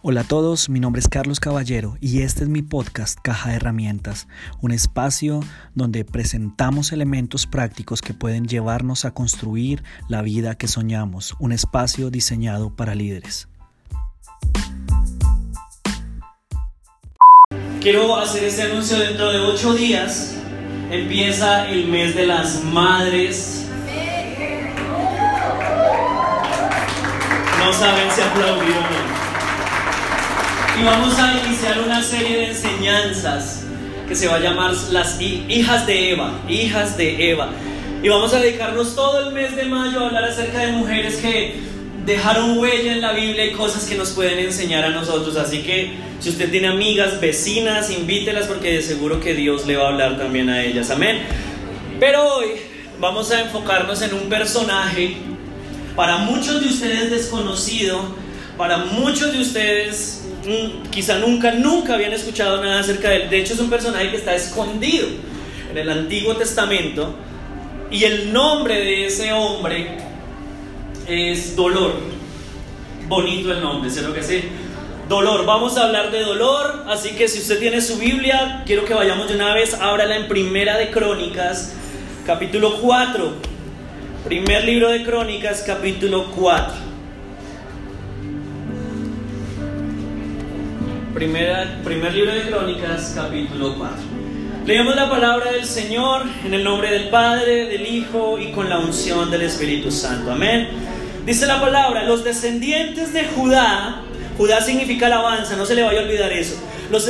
Hola a todos, mi nombre es Carlos Caballero y este es mi podcast Caja de Herramientas, un espacio donde presentamos elementos prácticos que pueden llevarnos a construir la vida que soñamos, un espacio diseñado para líderes. Quiero hacer este anuncio dentro de ocho días. Empieza el mes de las madres. No saben si no. Y vamos a iniciar una serie de enseñanzas que se va a llamar las hijas de Eva, hijas de Eva. Y vamos a dedicarnos todo el mes de mayo a hablar acerca de mujeres que dejaron huella en la Biblia y cosas que nos pueden enseñar a nosotros. Así que si usted tiene amigas, vecinas, invítelas porque de seguro que Dios le va a hablar también a ellas. Amén. Pero hoy vamos a enfocarnos en un personaje para muchos de ustedes desconocido, para muchos de ustedes quizá nunca, nunca habían escuchado nada acerca de él. De hecho, es un personaje que está escondido en el Antiguo Testamento. Y el nombre de ese hombre es Dolor. Bonito el nombre, sé lo que sí. Dolor, vamos a hablar de dolor, así que si usted tiene su Biblia, quiero que vayamos de una vez, ábrala en Primera de Crónicas, capítulo 4. Primer libro de Crónicas, capítulo 4. Primera, primer libro de Crónicas, capítulo 4. Leemos la palabra del Señor en el nombre del Padre, del Hijo y con la unción del Espíritu Santo. Amén. Dice la palabra, los descendientes de Judá, Judá significa alabanza, no se le vaya a olvidar eso. Los,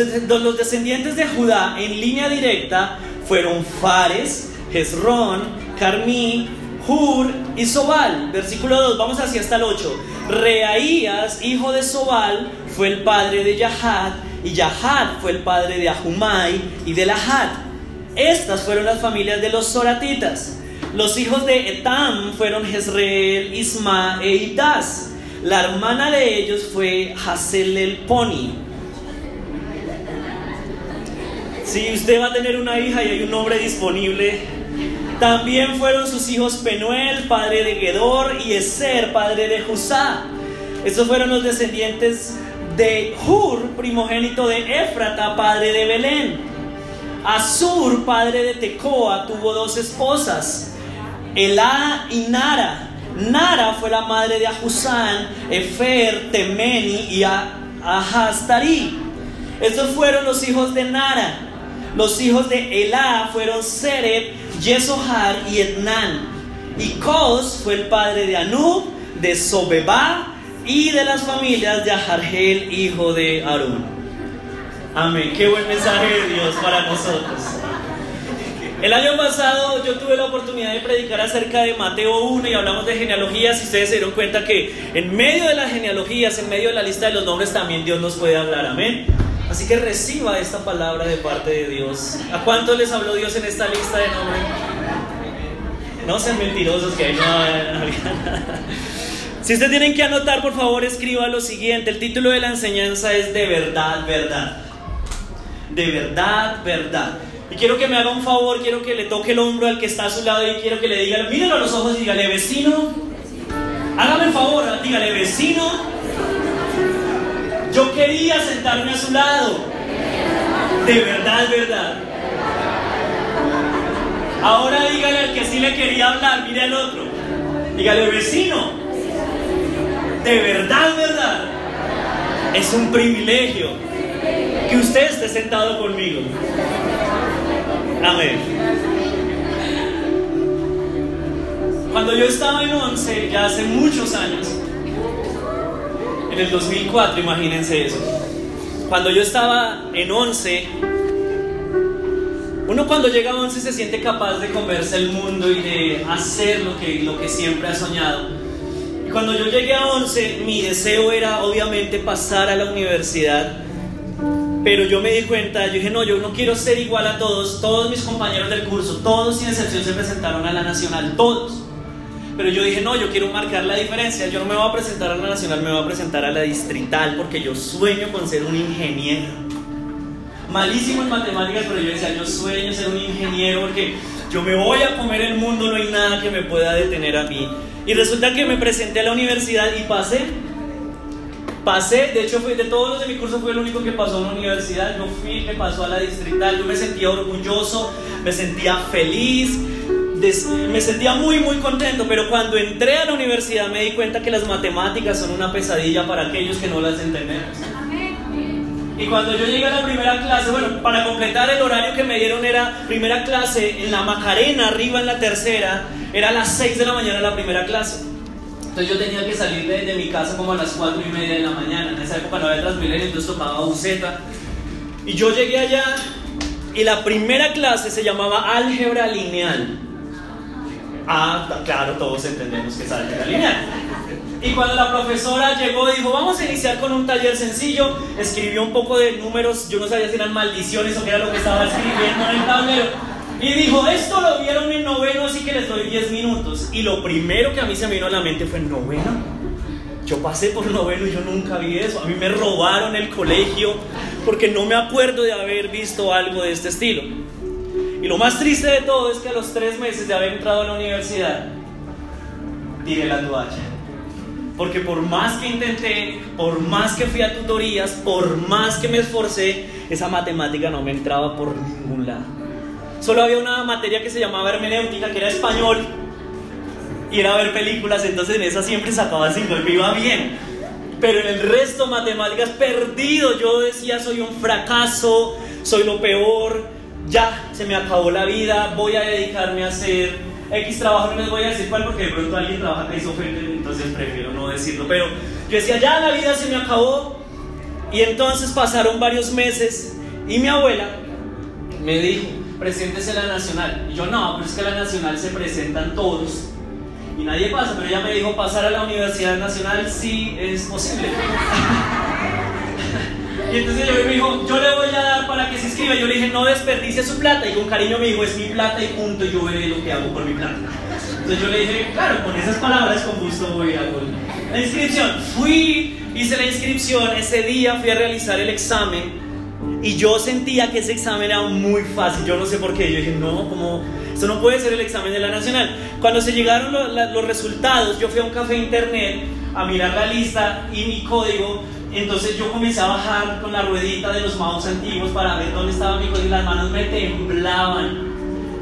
descendientes de Judá en línea directa fueron Fares, Hezrón, Carmí, Hur y Sobal. Versículo 2, vamos así hasta el 8. Reaías, hijo de Sobal, fue el padre de Yahad, y Yahad fue el padre de Ahumai y de Lahad. Estas fueron las familias de los Soratitas. Los hijos de Etam fueron Jezreel, Isma e Itaz. La hermana de ellos fue Hazel el Poni. Si usted va a tener una hija y hay un hombre disponible, también fueron sus hijos Penuel, padre de Gedor, y Eser, padre de Judá. Estos fueron los descendientes de Hur, primogénito de Éfrata, padre de Belén. Asur, padre de Tecoa, tuvo dos esposas, Elá y Nara. Nara fue la madre de Ahuzán, Efer, Temeni y Ahastari. Estos fueron los hijos de Nara. Los hijos de Elá fueron Seret, Yesohar y Etnan. Y Cos fue el padre de Anub, de Sobeba y de las familias de Ahargel, hijo de Aarón. Amén. Qué buen mensaje de Dios para nosotros. El año pasado yo tuve la oportunidad de predicar acerca de Mateo 1 y hablamos de genealogías y ustedes se dieron cuenta que en medio de las genealogías, en medio de la lista de los nombres también Dios nos puede hablar. Amén. Así que reciba esta palabra de parte de Dios. ¿A cuántos les habló Dios en esta lista de nombres? No sean mentirosos que no. Si ustedes tienen que anotar, por favor, escriba lo siguiente. El título de la enseñanza es De verdad, verdad. De verdad, verdad. Y quiero que me haga un favor, quiero que le toque el hombro al que está a su lado y quiero que le diga, míralo a los ojos y dígale, vecino, hágame el favor, dígale, vecino, yo quería sentarme a su lado. De verdad, verdad. Ahora dígale al que sí le quería hablar, mire al otro. Dígale, vecino, de verdad, verdad, es un privilegio que usted esté sentado conmigo. Amén. Cuando yo estaba en 11, ya hace muchos años, en el 2004, imagínense eso. Cuando yo estaba en 11, uno cuando llega a 11 se siente capaz de comerse el mundo y de hacer lo que, lo que siempre ha soñado. Cuando yo llegué a 11, mi deseo era obviamente pasar a la universidad. Pero yo me di cuenta, yo dije, no, yo no quiero ser igual a todos. Todos mis compañeros del curso, todos sin excepción se presentaron a la nacional, todos. Pero yo dije, no, yo quiero marcar la diferencia. Yo no me voy a presentar a la nacional, me voy a presentar a la distrital porque yo sueño con ser un ingeniero. Malísimo en matemáticas, pero yo decía, yo sueño ser un ingeniero porque yo me voy a comer el mundo, no hay nada que me pueda detener a mí. Y resulta que me presenté a la universidad y pasé. Pasé, de hecho, fui, de todos los de mi curso fui el único que pasó a una universidad. Yo fui que pasó a la distrital. Yo me sentía orgulloso, me sentía feliz, me sentía muy, muy contento. Pero cuando entré a la universidad me di cuenta que las matemáticas son una pesadilla para aquellos que no las entendemos. Y cuando yo llegué a la primera clase, bueno, para completar el horario que me dieron era primera clase en la Macarena, arriba en la tercera, era a las 6 de la mañana la primera clase. Entonces yo tenía que salir de, mi casa como a las 4 y media de la mañana. En esa época no había Transmilenio, entonces tocaba buceta. Y yo llegué allá y la primera clase se llamaba álgebra lineal. Ah, claro, todos entendemos que es álgebra lineal. Y cuando la profesora llegó, dijo, vamos a iniciar con un taller sencillo, escribió un poco de números, yo no sabía si eran maldiciones o qué era lo que estaba escribiendo en el tablero. Y dijo, esto lo vieron en noveno, así que les doy 10 minutos. Y lo primero que a mí se me vino a la mente fue, ¿noveno? Yo pasé por noveno y yo nunca vi eso. A mí me robaron el colegio porque no me acuerdo de haber visto algo de este estilo. Y lo más triste de todo es que a los tres meses de haber entrado a la universidad, tiré la toalla. Porque por más que intenté, por más que fui a tutorías, por más que me esforcé, esa matemática no me entraba por ningún lado. Solo había una materia que se llamaba hermenéutica, que era español, y era ver películas, entonces en esa siempre sacaba cinco y me iba bien. Pero en el resto, matemáticas, perdido. Yo decía, soy un fracaso, soy lo peor, ya, se me acabó la vida, voy a dedicarme a hacer X trabajo, no les voy a decir cuál porque de pronto alguien trabaja que hizo entonces prefiero no decirlo. Pero yo decía, ya la vida se me acabó. Y entonces pasaron varios meses y mi abuela me dijo, preséntese la nacional. Y yo, no, pero es que la nacional se presentan todos. Y nadie pasa, pero ella me dijo, pasar a la Universidad Nacional sí es posible. y entonces ella me dijo, yo le voy a dar para que se inscriba. Yo le dije, no desperdicie su plata. Y con cariño me dijo, es mi plata y punto, yo veré lo que hago por mi plata. Entonces yo le dije, claro, con esas palabras con gusto voy a la inscripción. Fui, hice la inscripción, ese día fui a realizar el examen y yo sentía que ese examen era muy fácil, yo no sé por qué. Yo dije, no, como, esto no puede ser el examen de la nacional. Cuando se llegaron los, resultados, yo fui a un café internet a mirar la lista y mi código. Entonces yo comencé a bajar con la ruedita de los mouse antiguos para ver dónde estaba mi código y las manos me temblaban.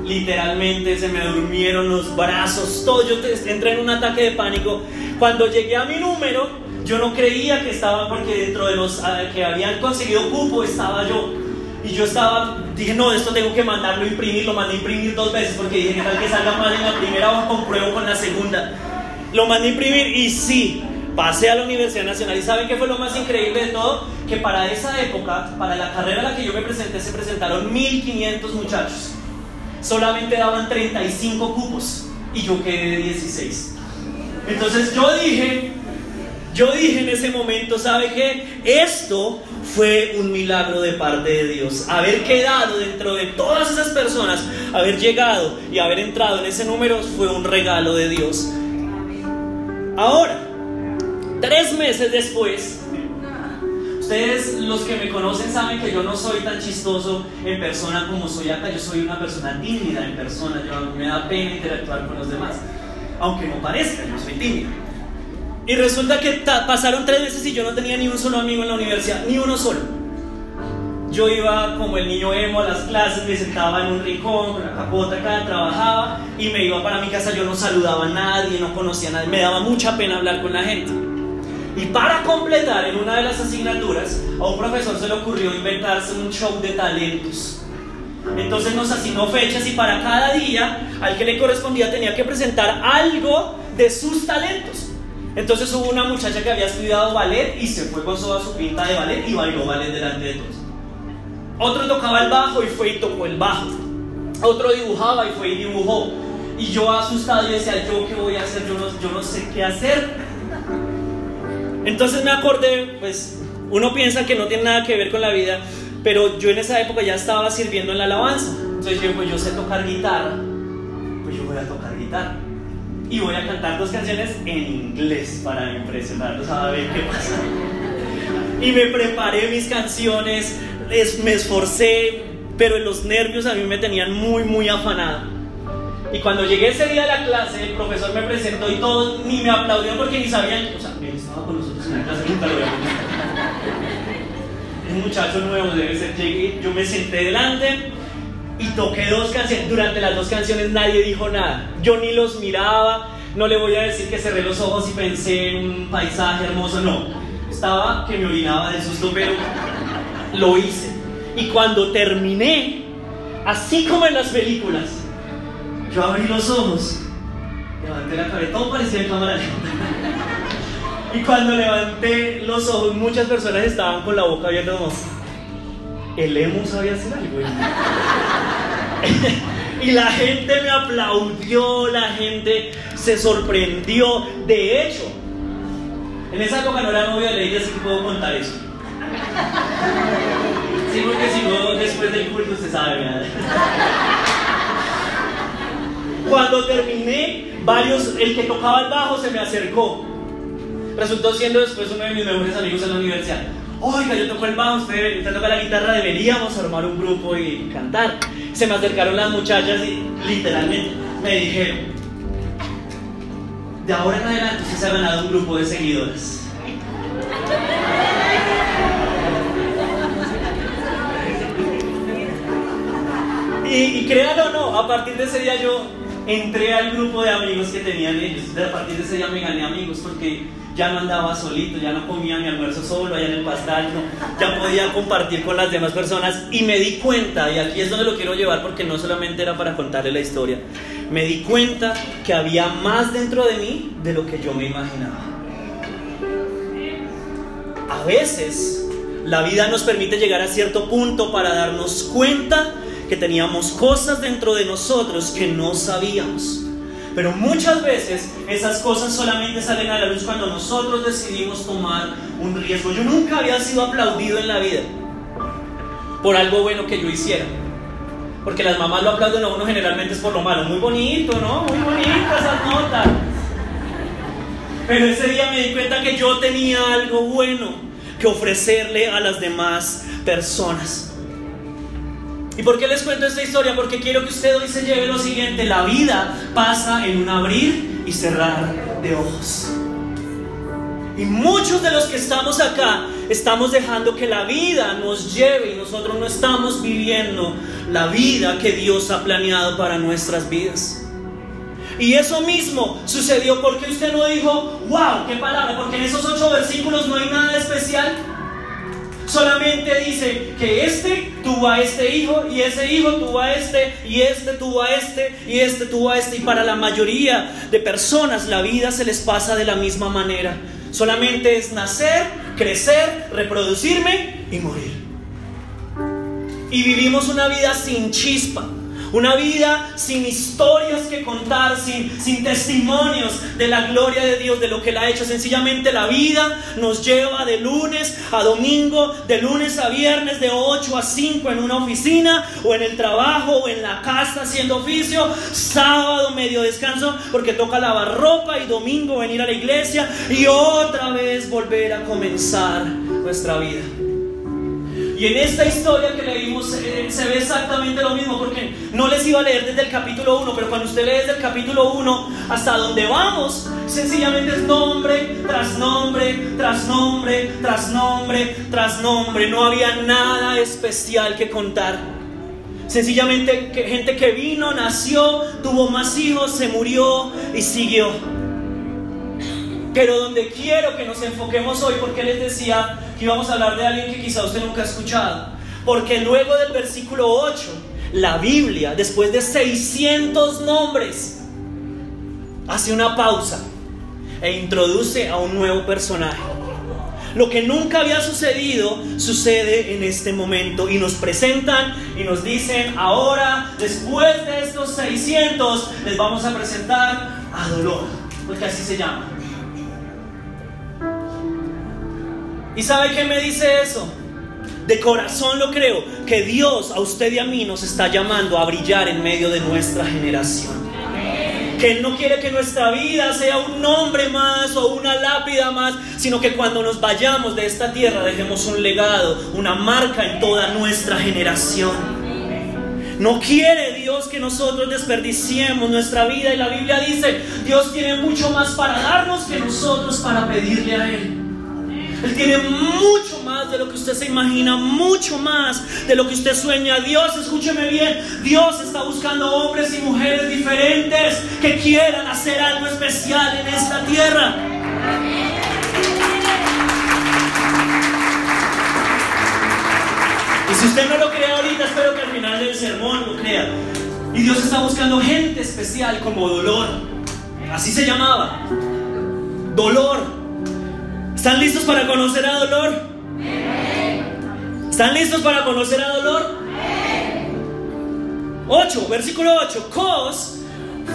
Literalmente se me durmieron los brazos, todo. Yo entré en un ataque de pánico. Cuando llegué a mi número, yo no creía que estaba porque dentro de los ah, que habían conseguido cupo estaba yo. Y yo estaba, dije, no, esto tengo que mandarlo a imprimir, lo mandé a imprimir dos veces porque dije, tal que salga mal en la primera o compruebo con la segunda. Lo mandé a imprimir y sí, pasé a la Universidad Nacional. ¿Y saben qué fue lo más increíble de todo? Que para esa época, para la carrera a la que yo me presenté, se presentaron 1500 muchachos. Solamente daban 35 cupos y yo quedé de 16. Entonces yo dije, yo dije en ese momento, ¿sabe qué? Esto fue un milagro de parte de Dios. Haber quedado dentro de todas esas personas, haber llegado y haber entrado en ese número fue un regalo de Dios. Ahora, tres meses después, ustedes los que me conocen saben que yo no soy tan chistoso en persona como soy acá. Yo soy una persona tímida en persona. Yo, me da pena interactuar con los demás. Aunque no parezca, yo soy tímido. Y resulta que pasaron tres meses y yo no tenía ni un solo amigo en la universidad, ni uno solo. Yo iba como el niño emo a las clases, me sentaba en un rincón con la capota acá, trabajaba y me iba para mi casa. Yo no saludaba a nadie, no conocía a nadie, me daba mucha pena hablar con la gente. Y para completar, en una de las asignaturas, a un profesor se le ocurrió inventarse un show de talentos. Entonces nos asignó fechas y para cada día al que le correspondía tenía que presentar algo de sus talentos. Entonces hubo una muchacha que había estudiado ballet y se fue con toda su pinta de ballet y bailó ballet delante de todos. Otro tocaba el bajo y fue y tocó el bajo. Otro dibujaba y fue y dibujó. Y yo asustado, yo decía, ¿yo qué voy a hacer? Yo no, yo no sé qué hacer. Entonces me acordé, pues uno piensa que no tiene nada que ver con la vida, pero yo en esa época ya estaba sirviendo en la alabanza. Entonces yo, pues yo sé tocar guitarra, pues yo voy a tocar guitarra y voy a cantar dos canciones en inglés para impresionarlos a ver qué pasa. Y me preparé mis canciones, me esforcé, pero los nervios a mí me tenían muy, muy afanada. Y cuando llegué ese día a la clase, el profesor me presentó y todos ni me aplaudieron porque ni sabían, o sea, con nosotros en la clase, nunca lo había un muchacho nuevo, debe ser, llegué, yo me senté delante y toqué dos canciones. Durante las dos canciones nadie dijo nada. Yo ni los miraba, no le voy a decir que cerré los ojos y pensé en un paisaje hermoso, no. Estaba que me orinaba de susto, pero lo hice. Y cuando terminé, así como en las películas, yo abrí los ojos, levanté la cabeza, todo parecía en cámara Y cuando levanté los ojos, muchas personas estaban con la boca abierta el emo sabía hacer algo. y la gente me aplaudió, la gente se sorprendió. De hecho, en esa época no era novia de ella, así que puedo contar eso. Sí, porque si no, después del culto se sabe, ¿verdad? Cuando terminé, varios, el que tocaba el bajo se me acercó. Resultó siendo después uno de mis mejores amigos en la universidad. Oiga, yo toco el bajo, usted, usted toca la guitarra, deberíamos armar un grupo y cantar. Se me acercaron las muchachas y literalmente me dijeron, de ahora en adelante usted se ha ganado un grupo de seguidores. Y, y o no, a partir de ese día yo entré al grupo de amigos que tenían ellos. A partir de ese día me gané amigos porque ya no andaba solito, ya no comía mi almuerzo solo allá en el pastel, ya podía compartir con las demás personas y me di cuenta, y aquí es donde lo quiero llevar porque no solamente era para contarle la historia, me di cuenta que había más dentro de mí de lo que yo me imaginaba. A veces la vida nos permite llegar a cierto punto para darnos cuenta que teníamos cosas dentro de nosotros que no sabíamos. Pero muchas veces esas cosas solamente salen a la luz cuando nosotros decidimos tomar un riesgo. Yo nunca había sido aplaudido en la vida por algo bueno que yo hiciera. Porque las mamás lo aplauden a uno generalmente es por lo malo. Muy bonito, ¿no? Muy bonito esas notas. Pero ese día me di cuenta que yo tenía algo bueno que ofrecerle a las demás personas. ¿Y por qué les cuento esta historia? Porque quiero que usted hoy se lleve lo siguiente. La vida pasa en un abrir y cerrar de ojos. Y muchos de los que estamos acá estamos dejando que la vida nos lleve y nosotros no estamos viviendo la vida que Dios ha planeado para nuestras vidas. Y eso mismo sucedió porque usted no dijo, wow, qué palabra, porque en esos ocho versículos no hay nada especial. Solamente dice que este tuvo a este hijo y ese hijo tuvo a este y este tuvo a este y este tuvo a este. Y para la mayoría de personas la vida se les pasa de la misma manera. Solamente es nacer, crecer, reproducirme y morir. Y vivimos una vida sin chispa una vida sin historias que contar, sin, sin testimonios de la gloria de Dios, de lo que Él ha hecho. Sencillamente la vida nos lleva de lunes a domingo, de lunes a viernes, de 8 a 5 en una oficina o en el trabajo o en la casa haciendo oficio. Sábado medio descanso porque toca lavar ropa y domingo venir a la iglesia y otra vez volver a comenzar nuestra vida. Y en esta historia que leímos eh, se ve exactamente lo mismo, porque no les iba a leer desde el capítulo 1, pero cuando usted lee desde el capítulo 1 hasta donde vamos, sencillamente es nombre tras nombre, tras nombre, tras nombre, tras nombre. No había nada especial que contar. Sencillamente gente que vino, nació, tuvo más hijos, se murió y siguió. Pero donde quiero que nos enfoquemos hoy, porque les decía que íbamos a hablar de alguien que quizá usted nunca ha escuchado. Porque luego del versículo 8, la Biblia, después de 600 nombres, hace una pausa e introduce a un nuevo personaje. Lo que nunca había sucedido sucede en este momento y nos presentan y nos dicen, ahora, después de estos 600, les vamos a presentar a Dolor, porque así se llama. ¿Y sabe qué me dice eso? De corazón lo creo, que Dios a usted y a mí nos está llamando a brillar en medio de nuestra generación. Que Él no quiere que nuestra vida sea un nombre más o una lápida más, sino que cuando nos vayamos de esta tierra dejemos un legado, una marca en toda nuestra generación. No quiere Dios que nosotros desperdiciemos nuestra vida y la Biblia dice, Dios tiene mucho más para darnos que nosotros para pedirle a Él. Él tiene mucho más de lo que usted se imagina, mucho más de lo que usted sueña. Dios, escúcheme bien, Dios está buscando hombres y mujeres diferentes que quieran hacer algo especial en esta tierra. Y si usted no lo cree ahorita, espero que al final del sermón lo crea. Y Dios está buscando gente especial como dolor. Así se llamaba. Dolor. ¿Están listos para conocer a dolor? ¿Están listos para conocer a dolor? 8, versículo 8. Cos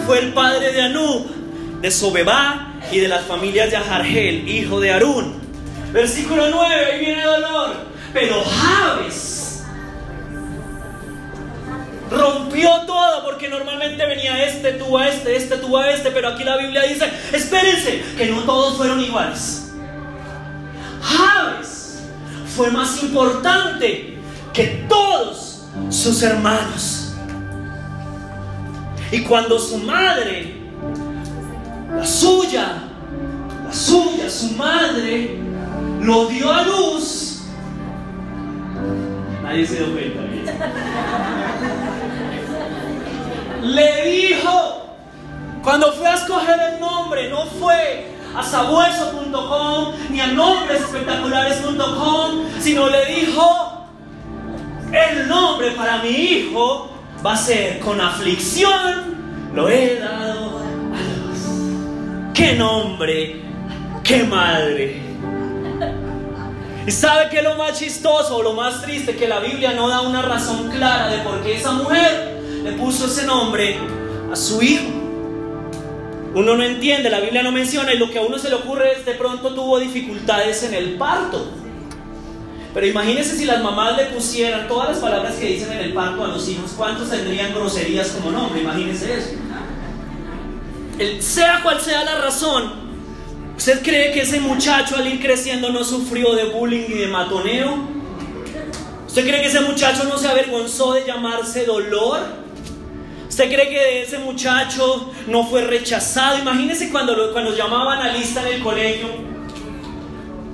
fue el padre de Anub, de Sobebá y de las familias de Ajargel, hijo de Arún. Versículo 9, ahí viene dolor. Pero Javes rompió todo porque normalmente venía este, tú a este, este, tú a este, pero aquí la Biblia dice, espérense, que no todos fueron iguales. Fue más importante que todos sus hermanos. Y cuando su madre, la suya, la suya, su madre, lo dio a luz, nadie se dio cuenta. Le dijo, cuando fue a escoger el nombre, no fue a sabueso.com ni a nombresespectaculares.com, sino le dijo, el nombre para mi hijo va a ser con aflicción, lo he dado a Dios. ¡Qué nombre! ¡Qué madre! ¿Y sabe qué es lo más chistoso o lo más triste? Que la Biblia no da una razón clara de por qué esa mujer le puso ese nombre a su hijo. Uno no entiende, la Biblia no menciona y lo que a uno se le ocurre es de pronto tuvo dificultades en el parto. Pero imagínense si las mamás le pusieran todas las palabras que dicen en el parto a los hijos, ¿cuántos tendrían groserías como nombre? Imagínense eso. sea cual sea la razón, ¿usted cree que ese muchacho al ir creciendo no sufrió de bullying y de matoneo? ¿Usted cree que ese muchacho no se avergonzó de llamarse dolor? ¿Usted cree que ese muchacho no fue rechazado? Imagínese cuando, cuando llamaban a lista en el colegio.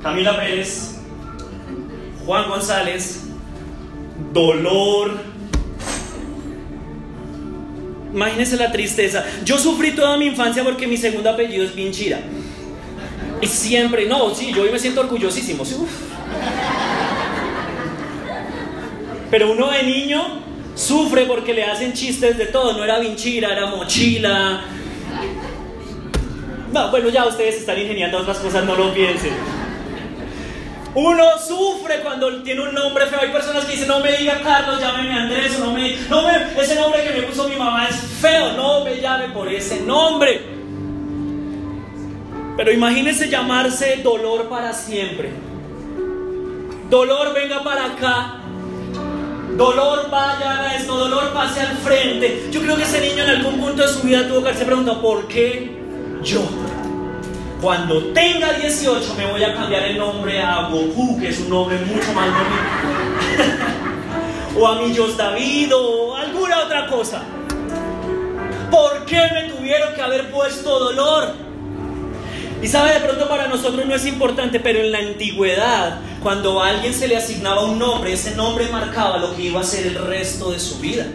Camila Pérez, Juan González, Dolor. Imagínese la tristeza. Yo sufrí toda mi infancia porque mi segundo apellido es Vinchira. Y siempre, no, sí, yo hoy me siento orgullosísimo. Pero uno de niño Sufre porque le hacen chistes de todo. No era vinchira, era mochila. No, bueno, ya ustedes están ingeniando otras cosas, no lo piensen. Uno sufre cuando tiene un nombre feo. Hay personas que dicen, no me diga Carlos, llámeme Andrés, no me, no me, ese nombre que me puso mi mamá es feo, no me llame por ese nombre. Pero imagínese llamarse dolor para siempre. Dolor, venga para acá. Dolor vaya a esto, dolor pase al frente. Yo creo que ese niño en algún punto de su vida tuvo que hacerse pregunta, ¿por qué yo? Cuando tenga 18 me voy a cambiar el nombre a Goku, que es un nombre mucho más bonito. o a Millos David o alguna otra cosa. ¿Por qué me tuvieron que haber puesto dolor? Y sabe, de pronto para nosotros no es importante, pero en la antigüedad, cuando a alguien se le asignaba un nombre, ese nombre marcaba lo que iba a ser el resto de su vida.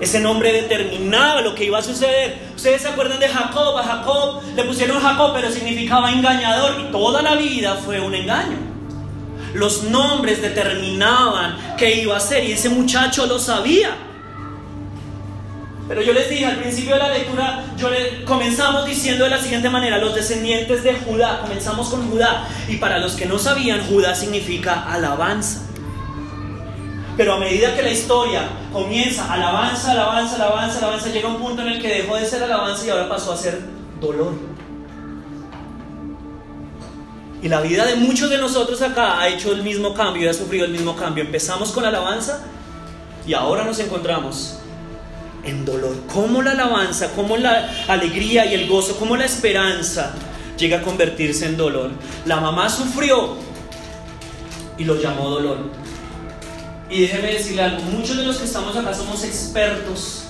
Ese nombre determinaba lo que iba a suceder. Ustedes se acuerdan de Jacob, a Jacob le pusieron Jacob, pero significaba engañador y toda la vida fue un engaño. Los nombres determinaban qué iba a ser y ese muchacho lo sabía. Pero yo les dije al principio de la lectura, yo le, comenzamos diciendo de la siguiente manera, los descendientes de Judá, comenzamos con Judá, y para los que no sabían, Judá significa alabanza. Pero a medida que la historia comienza, alabanza, alabanza, alabanza, alabanza, llega un punto en el que dejó de ser alabanza y ahora pasó a ser dolor. Y la vida de muchos de nosotros acá ha hecho el mismo cambio y ha sufrido el mismo cambio. Empezamos con alabanza y ahora nos encontramos en dolor. Cómo la alabanza, cómo la alegría y el gozo, cómo la esperanza llega a convertirse en dolor. La mamá sufrió y lo llamó dolor. Y déjeme decirle algo, muchos de los que estamos acá somos expertos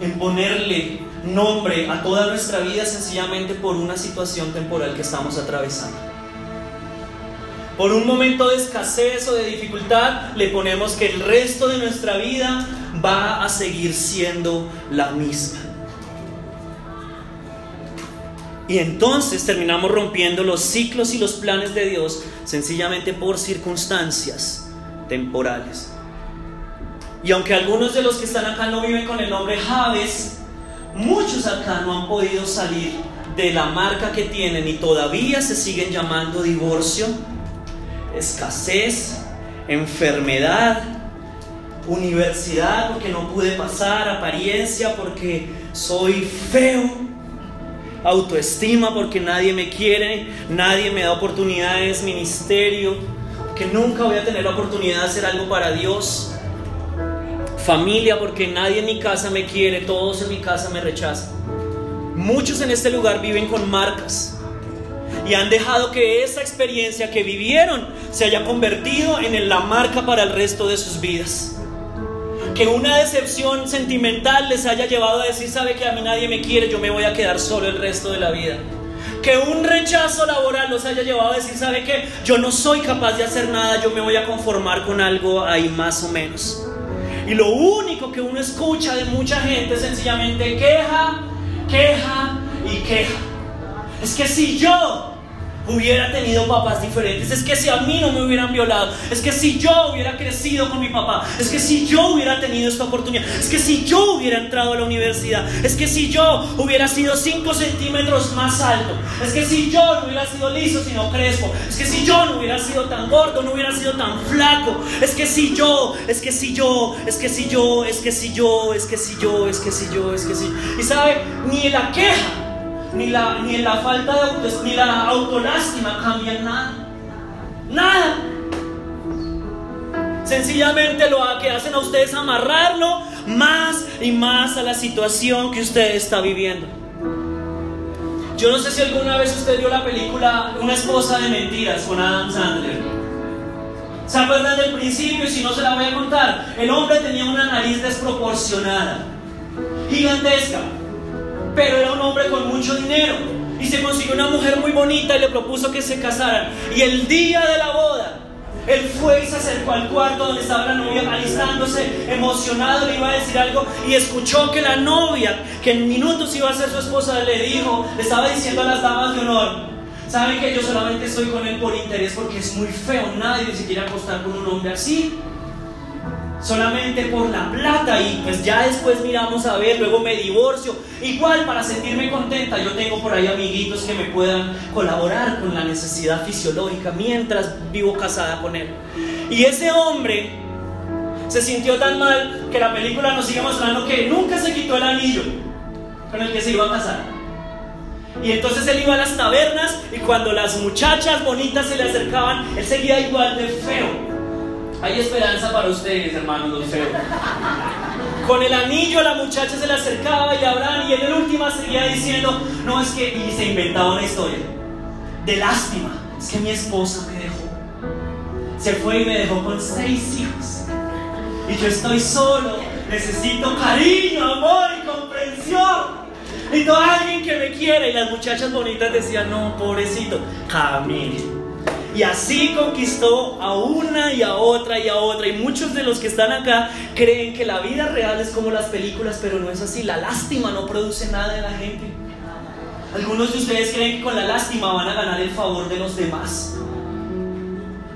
en ponerle nombre a toda nuestra vida sencillamente por una situación temporal que estamos atravesando. por un momento de escasez o de dificultad, le ponemos que el resto de nuestra vida va a seguir siendo la misma. Y entonces terminamos rompiendo los ciclos y los planes de Dios sencillamente por circunstancias temporales. Y aunque algunos de los que están acá no viven con el nombre Javes, muchos acá no han podido salir de la marca que tienen y todavía se siguen llamando divorcio, escasez, enfermedad, universidad porque no pude pasar, apariencia porque soy feo, autoestima porque nadie me quiere, nadie me da oportunidades, ministerio, que nunca voy a tener la oportunidad de hacer algo para Dios, familia porque nadie en mi casa me quiere, todos en mi casa me rechazan. Muchos en este lugar viven con marcas y han dejado que esa experiencia que vivieron se haya convertido en la marca para el resto de sus vidas. Que una decepción sentimental les haya llevado a decir, sabe que a mí nadie me quiere, yo me voy a quedar solo el resto de la vida. Que un rechazo laboral los haya llevado a decir, sabe que yo no soy capaz de hacer nada, yo me voy a conformar con algo ahí más o menos. Y lo único que uno escucha de mucha gente es sencillamente queja, queja y queja. Es que si yo hubiera tenido papás diferentes, es que si a mí no me hubieran violado, es que si yo hubiera crecido con mi papá, es que si yo hubiera tenido esta oportunidad, es que si yo hubiera entrado a la universidad, es que si yo hubiera sido 5 centímetros más alto, es que si yo no hubiera sido liso sino crespo, es que si yo no hubiera sido tan gordo, no hubiera sido tan flaco, es que si yo, es que si yo, es que si yo, es que si yo, es que si yo, es que si yo, es que si. Y sabe, ni la queja ni la, ni la falta de autoestima, ni la autolástima cambian nada. Nada. Sencillamente lo que hacen a ustedes amarrarlo más y más a la situación que usted está viviendo. Yo no sé si alguna vez usted vio la película Una esposa de mentiras con Adam Sandler. ¿Se acuerdan del principio? Y si no se la voy a contar. El hombre tenía una nariz desproporcionada, gigantesca pero era un hombre con mucho dinero y se consiguió una mujer muy bonita y le propuso que se casaran. Y el día de la boda, él fue y se acercó al cuarto donde estaba la novia alistándose, emocionado, le iba a decir algo y escuchó que la novia, que en minutos iba a ser su esposa, le dijo, le estaba diciendo a las damas de honor, ¿saben que yo solamente estoy con él por interés porque es muy feo? Nadie se quiere acostar con un hombre así solamente por la plata y pues ya después miramos a ver, luego me divorcio. Igual para sentirme contenta, yo tengo por ahí amiguitos que me puedan colaborar con la necesidad fisiológica mientras vivo casada con él. Y ese hombre se sintió tan mal que la película nos sigue mostrando que nunca se quitó el anillo con el que se iba a casar. Y entonces él iba a las tabernas y cuando las muchachas bonitas se le acercaban, él seguía igual de feo hay esperanza para ustedes, hermanos, los Con el anillo la muchacha se le acercaba y hablaban y en el último seguía diciendo, no es que, y se inventaba una historia de lástima, es que mi esposa me dejó. Se fue y me dejó con seis hijos. Y yo estoy solo, necesito cariño, amor y comprensión. Y todo alguien que me quiera. Y las muchachas bonitas decían, no, pobrecito, camine y así conquistó a una y a otra y a otra. Y muchos de los que están acá creen que la vida real es como las películas, pero no es así. La lástima no produce nada en la gente. Algunos de ustedes creen que con la lástima van a ganar el favor de los demás.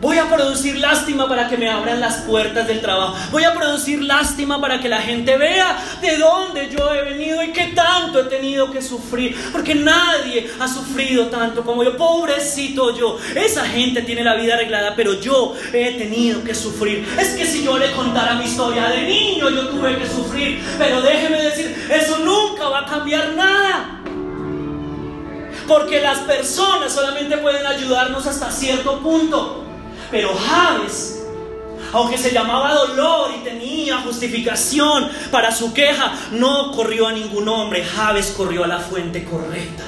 Voy a producir lástima para que me abran las puertas del trabajo. Voy a producir lástima para que la gente vea de dónde yo he venido y qué tanto he tenido que sufrir. Porque nadie ha sufrido tanto como yo. Pobrecito yo. Esa gente tiene la vida arreglada, pero yo he tenido que sufrir. Es que si yo le contara mi historia de niño, yo tuve que sufrir. Pero déjeme decir, eso nunca va a cambiar nada. Porque las personas solamente pueden ayudarnos hasta cierto punto. Pero Javes, aunque se llamaba dolor y tenía justificación para su queja, no corrió a ningún hombre. Javes corrió a la fuente correcta.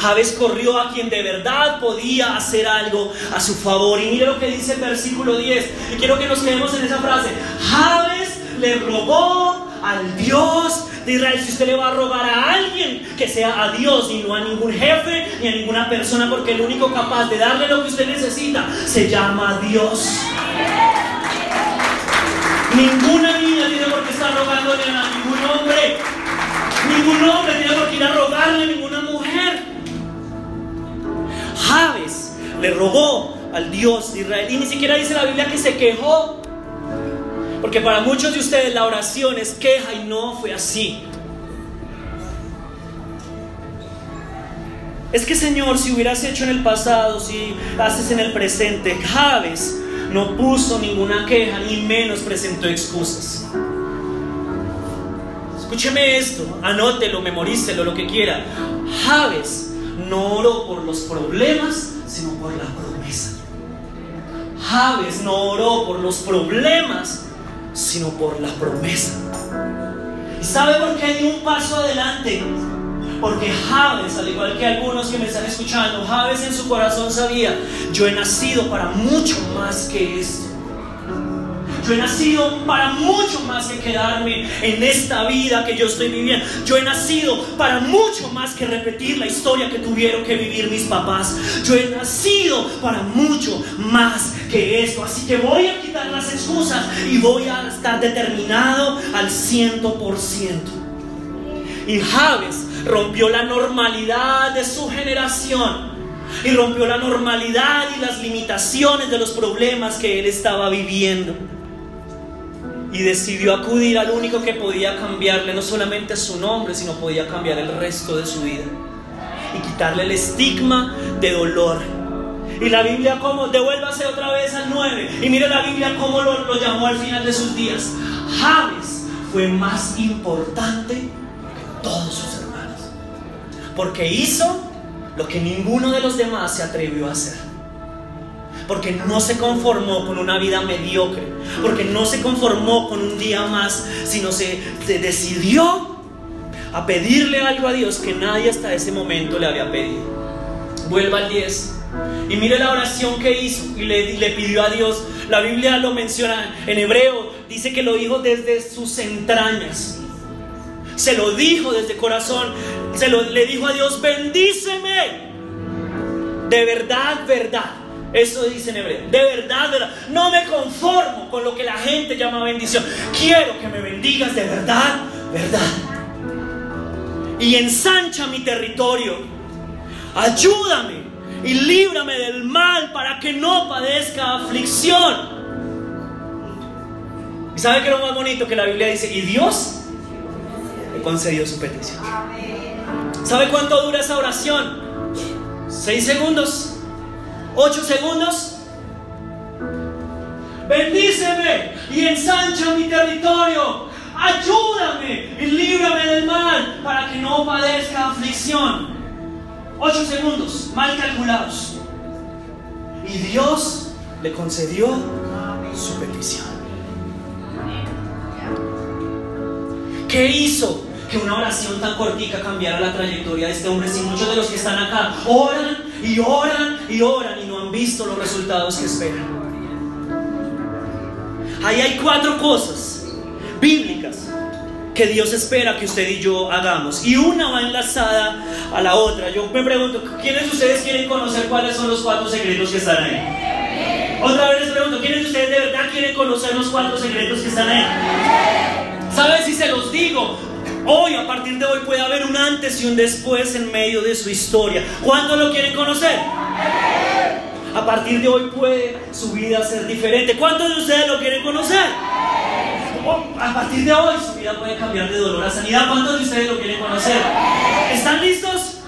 Javes corrió a quien de verdad podía hacer algo a su favor. Y mire lo que dice el versículo 10. Y quiero que nos quedemos en esa frase. Javes le rogó al Dios de Israel, si usted le va a rogar a alguien, que sea a Dios y no a ningún jefe ni a ninguna persona, porque el único capaz de darle lo que usted necesita se llama Dios. Ninguna niña tiene por qué estar rogándole a ningún hombre. Ningún hombre tiene por qué ir a rogarle a ninguna mujer. Javes le rogó al Dios de Israel y ni siquiera dice la Biblia que se quejó. Porque para muchos de ustedes la oración es queja y no fue así. Es que Señor, si hubieras hecho en el pasado, si haces en el presente, Javes no puso ninguna queja, ni menos presentó excusas. Escúcheme esto, anótelo, memorícelo, lo que quiera. Javes no oró por los problemas, sino por la promesa. Javes no oró por los problemas, sino por la promesa. ¿Y sabe por qué dio un paso adelante? Porque Javes, al igual que algunos que me están escuchando, Javes en su corazón sabía, yo he nacido para mucho más que esto. Yo he nacido para mucho más que quedarme en esta vida que yo estoy viviendo. Yo he nacido para mucho más que repetir la historia que tuvieron que vivir mis papás. Yo he nacido para mucho más que esto. Así que voy a quitar las excusas y voy a estar determinado al ciento por ciento. Y Javes rompió la normalidad de su generación y rompió la normalidad y las limitaciones de los problemas que él estaba viviendo. Y decidió acudir al único que podía cambiarle no solamente su nombre, sino podía cambiar el resto de su vida. Y quitarle el estigma de dolor. Y la Biblia como, devuélvase otra vez al 9. Y mire la Biblia cómo lo, lo llamó al final de sus días. Javes fue más importante que todos sus hermanos. Porque hizo lo que ninguno de los demás se atrevió a hacer. Porque no se conformó con una vida mediocre. Porque no se conformó con un día más, sino se, decidió a pedirle algo a Dios que nadie hasta ese momento le había pedido. Vuelva al 10. Y mire la oración que hizo y le, le, pidió a Dios. La Biblia lo menciona en hebreo. Dice que lo dijo desde sus entrañas. Se lo dijo desde corazón. Se lo, le dijo a Dios, bendíceme. De verdad, verdad. Eso dice en hebreo. De verdad, verdad. No me conformo con lo que la gente llama bendición. Quiero que me bendigas de verdad, verdad. Y ensancha mi territorio. Ayúdame y líbrame del mal para que no padezca aflicción. ¿Y sabe qué es lo más bonito que la Biblia dice? Y Dios le concedió su petición. ¿Sabe cuánto dura esa oración? ¿Seis segundos? ¿Ocho segundos? Bendíceme y ensancha mi territorio. Ayúdame y líbrame del mal para que no padezca aflicción. Ocho segundos, mal calculados. Y Dios le concedió su petición. ¿Qué hizo que una oración tan cortica cambiara la trayectoria de este hombre? Si muchos de los que están acá oran y oran y oran y no han visto los resultados que esperan. Ahí hay cuatro cosas bíblicas que Dios espera que usted y yo hagamos. Y una va enlazada a la otra. Yo me pregunto, ¿quiénes de ustedes quieren conocer cuáles son los cuatro secretos que están ahí? Otra vez les pregunto, ¿quiénes de ustedes de verdad quieren conocer los cuatro secretos que están ahí? ¿Saben si se los digo? Hoy, a partir de hoy, puede haber un antes y un después en medio de su historia. ¿Cuántos lo quieren conocer? A partir de hoy puede su vida ser diferente. ¿Cuántos de ustedes lo quieren conocer? A partir de hoy su vida puede cambiar de dolor a sanidad. ¿Cuántos de ustedes lo quieren conocer? ¿Están listos?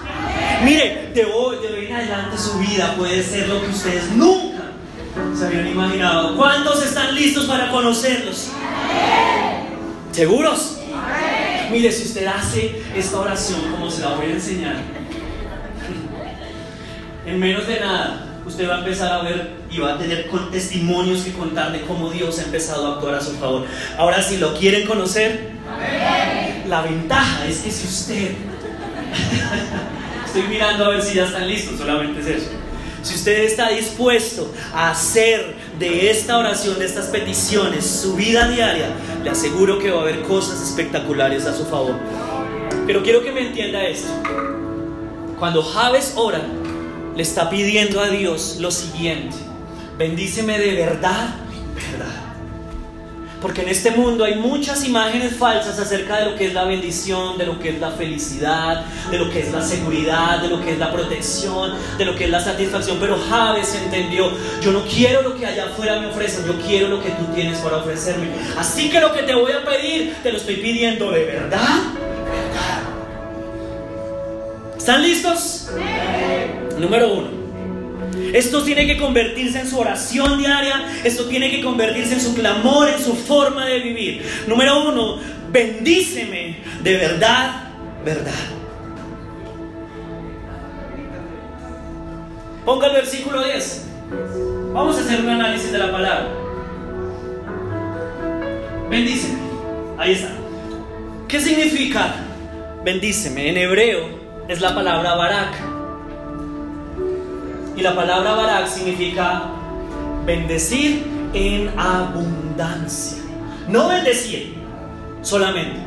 Mire, de hoy, de hoy en adelante su vida puede ser lo que ustedes nunca se habían imaginado. ¿Cuántos están listos para conocerlos? ¿Seguros? Mire, si usted hace esta oración como se la voy a enseñar, en menos de nada, usted va a empezar a ver y va a tener testimonios que contar de cómo Dios ha empezado a actuar a su favor. Ahora, si lo quieren conocer, la ventaja es que si usted, estoy mirando a ver si ya están listos, solamente es eso. Si usted está dispuesto a hacer de esta oración, de estas peticiones, su vida diaria, le aseguro que va a haber cosas espectaculares a su favor. Pero quiero que me entienda esto. Cuando Javes ora, le está pidiendo a Dios lo siguiente. Bendíceme de verdad, verdad. Porque en este mundo hay muchas imágenes falsas acerca de lo que es la bendición, de lo que es la felicidad, de lo que es la seguridad, de lo que es la protección, de lo que es la satisfacción. Pero Javes entendió, yo no quiero lo que allá afuera me ofrecen, yo quiero lo que tú tienes para ofrecerme. Así que lo que te voy a pedir, te lo estoy pidiendo de verdad. ¿Están listos? Número uno. Esto tiene que convertirse en su oración diaria, esto tiene que convertirse en su clamor, en su forma de vivir. Número uno, bendíceme de verdad, verdad. Ponga el versículo 10. Vamos a hacer un análisis de la palabra. Bendíceme. Ahí está. ¿Qué significa bendíceme? En hebreo es la palabra barak. La palabra barak significa bendecir en abundancia. No bendecir solamente,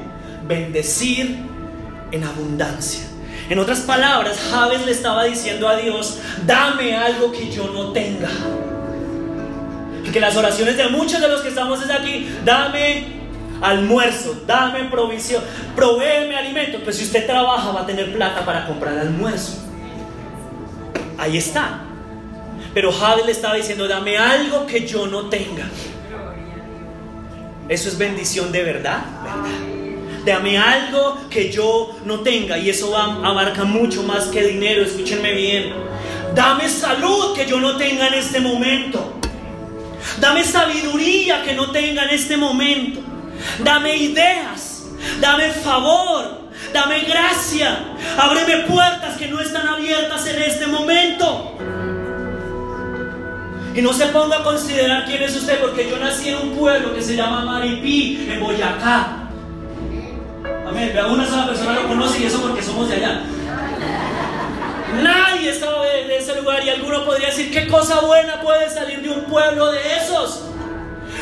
bendecir en abundancia. En otras palabras, Javes le estaba diciendo a Dios, dame algo que yo no tenga. Porque las oraciones de muchos de los que estamos desde aquí, dame almuerzo, dame provisión, provéeme alimento. Pues si usted trabaja va a tener plata para comprar almuerzo. Ahí está. Pero Javes le estaba diciendo, dame algo que yo no tenga. Eso es bendición de verdad, Dame algo que yo no tenga. Y eso abarca mucho más que dinero. Escúchenme bien. Dame salud que yo no tenga en este momento. Dame sabiduría que no tenga en este momento. Dame ideas. Dame favor. Dame gracia. Ábreme puertas que no están abiertas en este momento. Y no se ponga a considerar quién es usted, porque yo nací en un pueblo que se llama Maripí, en Boyacá. Amén. Una sola persona lo conoce y eso porque somos de allá. Nadie estaba de ese lugar y alguno podría decir, ¿qué cosa buena puede salir de un pueblo de esos?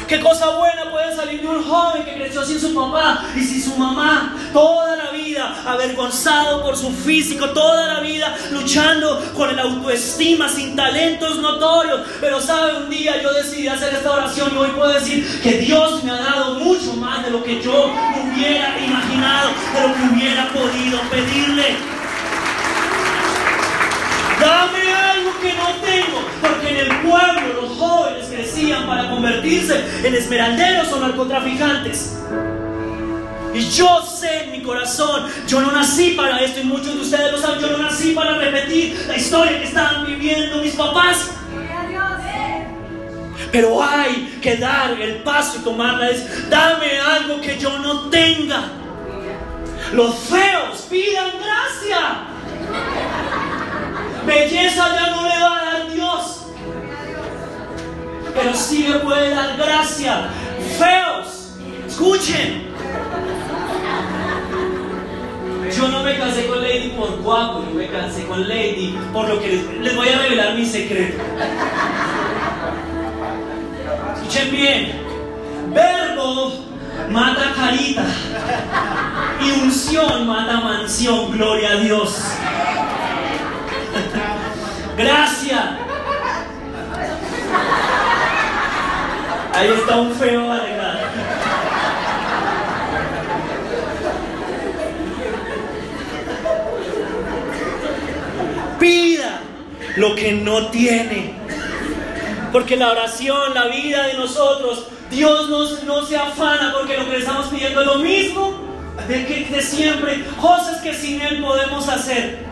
¿Qué cosa buena puede salir de un joven que creció sin su papá y sin su mamá? Toda la vida avergonzado por su físico, toda la vida luchando con el autoestima, sin talentos notorios. Pero sabe, un día yo decidí hacer esta oración y hoy puedo decir que Dios me ha dado mucho más de lo que yo hubiera imaginado, de lo que hubiera podido pedirle. Dame que no tengo, porque en el pueblo los jóvenes crecían para convertirse en esmeralderos o narcotraficantes. Y yo sé en mi corazón, yo no nací para esto y muchos de ustedes lo saben, yo no nací para repetir la historia que estaban viviendo mis papás. Pero hay que dar el paso y tomarla. Es, dame algo que yo no tenga. Los feos pidan gracia. Belleza ya no le va a dar Dios. Pero sí le puede dar gracia. Feos, escuchen. Yo no me casé con Lady por guapo, yo me casé con Lady por lo que les, les voy a revelar mi secreto. Escuchen bien. Verbo mata carita y unción mata mansión. Gloria a Dios. Gracias. Ahí está un feo arreglado. Pida lo que no tiene. Porque la oración, la vida de nosotros, Dios nos, no se afana porque lo que le estamos pidiendo es lo mismo de, que, de siempre. Cosas que sin Él podemos hacer.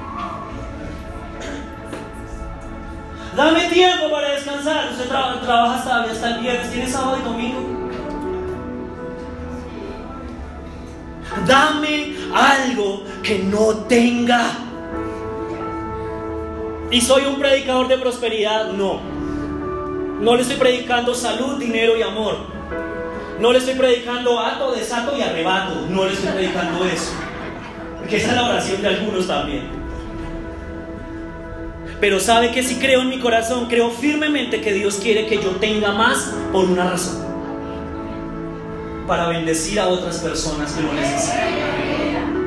Dame tiempo para descansar. Usted trabaja hasta, hasta el viernes, tiene sábado y domingo. Dame algo que no tenga. ¿Y soy un predicador de prosperidad? No. No le estoy predicando salud, dinero y amor. No le estoy predicando ato, desato y arrebato. No le estoy predicando eso. Porque esa es la oración de algunos también. Pero sabe que si creo en mi corazón, creo firmemente que Dios quiere que yo tenga más por una razón. Para bendecir a otras personas que lo necesitan.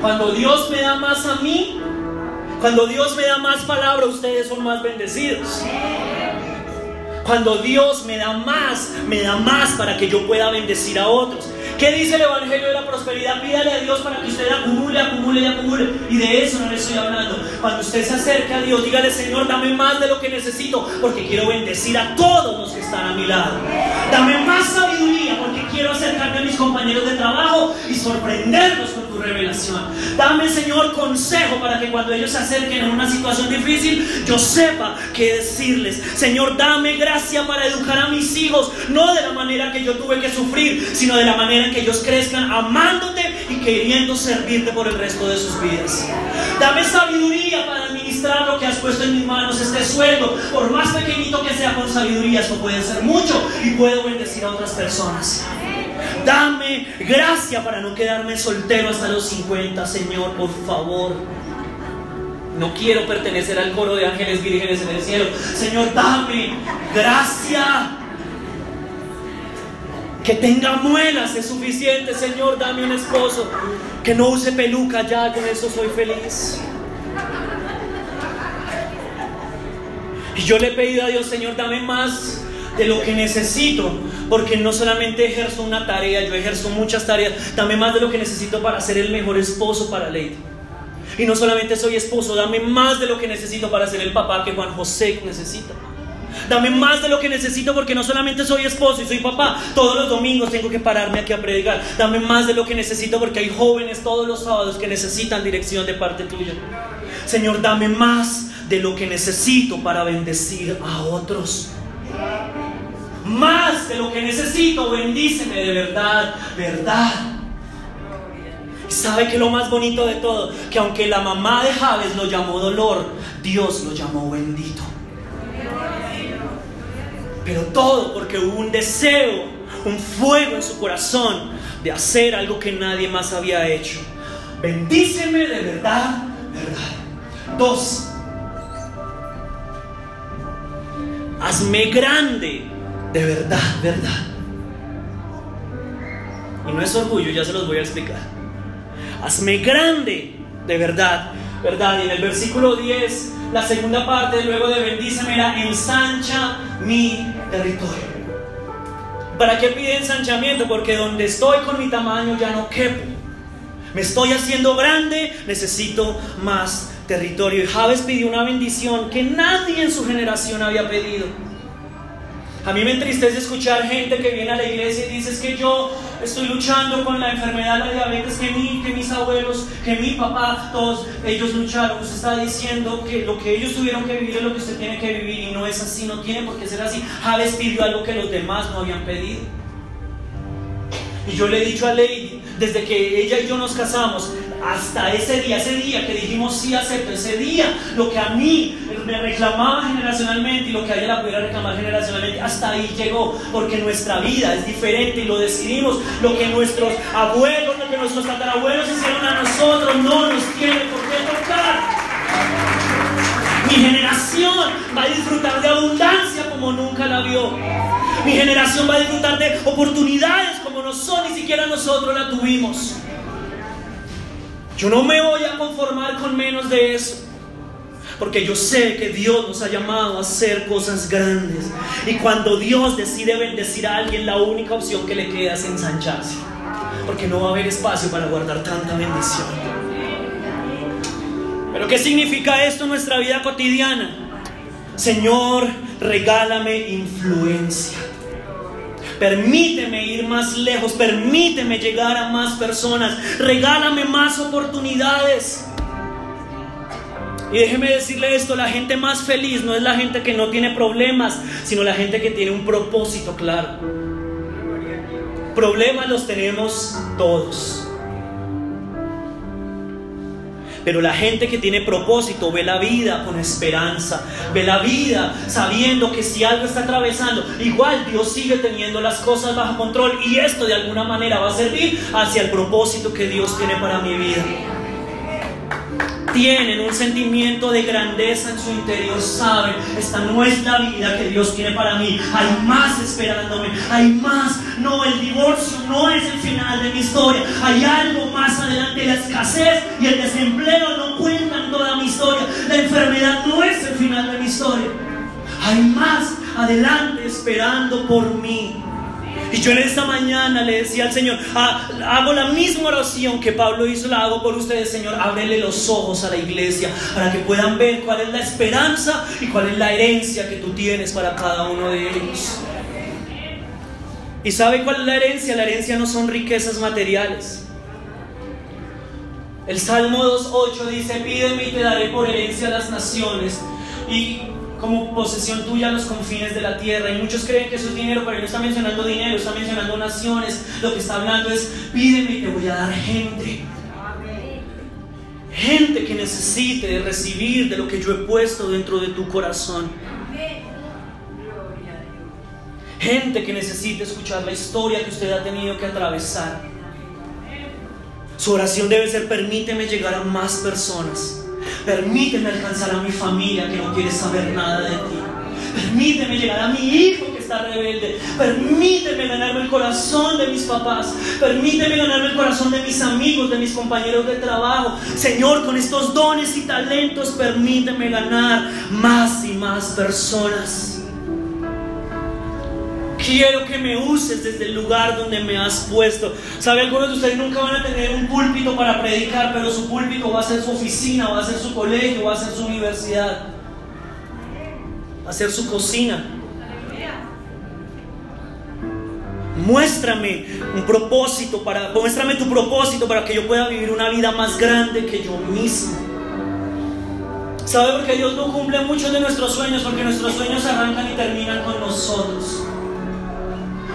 Cuando Dios me da más a mí, cuando Dios me da más palabra, ustedes son más bendecidos. Cuando Dios me da más, me da más para que yo pueda bendecir a otros. ¿Qué dice el Evangelio de la Prosperidad? Pídale a Dios para que usted acumule, acumule y acumule. Y de eso no le estoy hablando. Cuando usted se acerque a Dios, dígale, Señor, dame más de lo que necesito, porque quiero bendecir a todos los que están a mi lado. Dame más sabiduría, porque quiero acercarme a mis compañeros de trabajo y sorprenderlos con revelación. Dame, Señor, consejo para que cuando ellos se acerquen a una situación difícil, yo sepa qué decirles. Señor, dame gracia para educar a mis hijos, no de la manera que yo tuve que sufrir, sino de la manera que ellos crezcan amándote y queriendo servirte por el resto de sus vidas. Dame sabiduría para administrar lo que has puesto en mis manos, este sueldo, por más pequeñito que sea con sabiduría, esto puede ser mucho y puedo bendecir a otras personas. Dame gracia para no quedarme soltero hasta los 50, Señor, por favor. No quiero pertenecer al coro de ángeles vírgenes en el cielo. Señor, dame gracia que tenga muelas es suficiente, Señor. Dame un esposo que no use peluca, ya con eso soy feliz. Y yo le he pedido a Dios, Señor, dame más de lo que necesito, porque no solamente ejerzo una tarea, yo ejerzo muchas tareas, dame más de lo que necesito para ser el mejor esposo para Lady. Y no solamente soy esposo, dame más de lo que necesito para ser el papá que Juan José necesita. Dame más de lo que necesito porque no solamente soy esposo y soy papá, todos los domingos tengo que pararme aquí a predicar. Dame más de lo que necesito porque hay jóvenes todos los sábados que necesitan dirección de parte tuya. Señor, dame más de lo que necesito para bendecir a otros. Más de lo que necesito, bendíceme de verdad, verdad. Y sabe que lo más bonito de todo, que aunque la mamá de Javes lo llamó dolor, Dios lo llamó bendito. Pero todo porque hubo un deseo, un fuego en su corazón de hacer algo que nadie más había hecho. Bendíceme de verdad, verdad. Dos, hazme grande de verdad, verdad. Y no es orgullo, ya se los voy a explicar. Hazme grande de verdad, verdad. Y en el versículo 10 la segunda parte, luego de bendíceme, era ensancha mi territorio. ¿Para qué pide ensanchamiento? Porque donde estoy con mi tamaño ya no quepo. Me estoy haciendo grande, necesito más territorio. Y Javes pidió una bendición que nadie en su generación había pedido. A mí me entristece escuchar gente que viene a la iglesia y dice que yo estoy luchando con la enfermedad la diabetes, que, mi, que mis abuelos, que mi papá, todos ellos lucharon. Usted está diciendo que lo que ellos tuvieron que vivir es lo que usted tiene que vivir y no es así, no tiene por qué ser así. Javes pidió algo que los demás no habían pedido. Y yo le he dicho a Lady, desde que ella y yo nos casamos, hasta ese día, ese día que dijimos sí acepto, ese día, lo que a mí me reclamaba generacionalmente y lo que a ella la pudiera reclamar generacionalmente, hasta ahí llegó, porque nuestra vida es diferente y lo decidimos. Lo que nuestros abuelos, lo que nuestros tatarabuelos hicieron a nosotros, no nos tiene por qué tocar. Mi generación va a disfrutar de abundancia como nunca la vio. Mi generación va a disfrutar de oportunidades como no son, ni siquiera nosotros la tuvimos. Yo no me voy a conformar con menos de eso. Porque yo sé que Dios nos ha llamado a hacer cosas grandes. Y cuando Dios decide bendecir a alguien, la única opción que le queda es ensancharse. Porque no va a haber espacio para guardar tanta bendición. Pero ¿qué significa esto en nuestra vida cotidiana? Señor, regálame influencia. Permíteme ir más lejos, permíteme llegar a más personas, regálame más oportunidades. Y déjeme decirle esto, la gente más feliz no es la gente que no tiene problemas, sino la gente que tiene un propósito claro. Problemas los tenemos todos. Pero la gente que tiene propósito ve la vida con esperanza, ve la vida sabiendo que si algo está atravesando, igual Dios sigue teniendo las cosas bajo control y esto de alguna manera va a servir hacia el propósito que Dios tiene para mi vida. Tienen un sentimiento de grandeza en su interior, saben, esta no es la vida que Dios tiene para mí, hay más esperándome, hay más, no, el divorcio no es el final de mi historia, hay algo más adelante, la escasez y el desempleo no cuentan toda mi historia, la enfermedad no es el final de mi historia, hay más adelante esperando por mí. Y yo en esta mañana le decía al Señor, ah, hago la misma oración que Pablo hizo, la hago por ustedes, Señor, ábrele los ojos a la iglesia para que puedan ver cuál es la esperanza y cuál es la herencia que tú tienes para cada uno de ellos. ¿Y sabe cuál es la herencia? La herencia no son riquezas materiales. El Salmo 2.8 dice, pídeme y te daré por herencia a las naciones. Y como posesión tuya los confines de la tierra. Y muchos creen que eso es dinero, pero no está mencionando dinero, está mencionando naciones. Lo que está hablando es, pídeme y te voy a dar gente. Gente que necesite recibir de lo que yo he puesto dentro de tu corazón. Gente que necesite escuchar la historia que usted ha tenido que atravesar. Su oración debe ser, permíteme llegar a más personas. Permíteme alcanzar a mi familia que no quiere saber nada de ti. Permíteme llegar a mi hijo que está rebelde. Permíteme ganarme el corazón de mis papás. Permíteme ganarme el corazón de mis amigos, de mis compañeros de trabajo. Señor, con estos dones y talentos, permíteme ganar más y más personas. Quiero que me uses desde el lugar donde me has puesto. ¿Sabe? Algunos de ustedes nunca van a tener un púlpito para predicar, pero su púlpito va a ser su oficina, va a ser su colegio, va a ser su universidad, va a ser su cocina. Muéstrame un propósito para, muéstrame tu propósito para que yo pueda vivir una vida más grande que yo mismo. ¿Sabe por qué Dios no cumple muchos de nuestros sueños? Porque nuestros sueños arrancan y terminan con nosotros.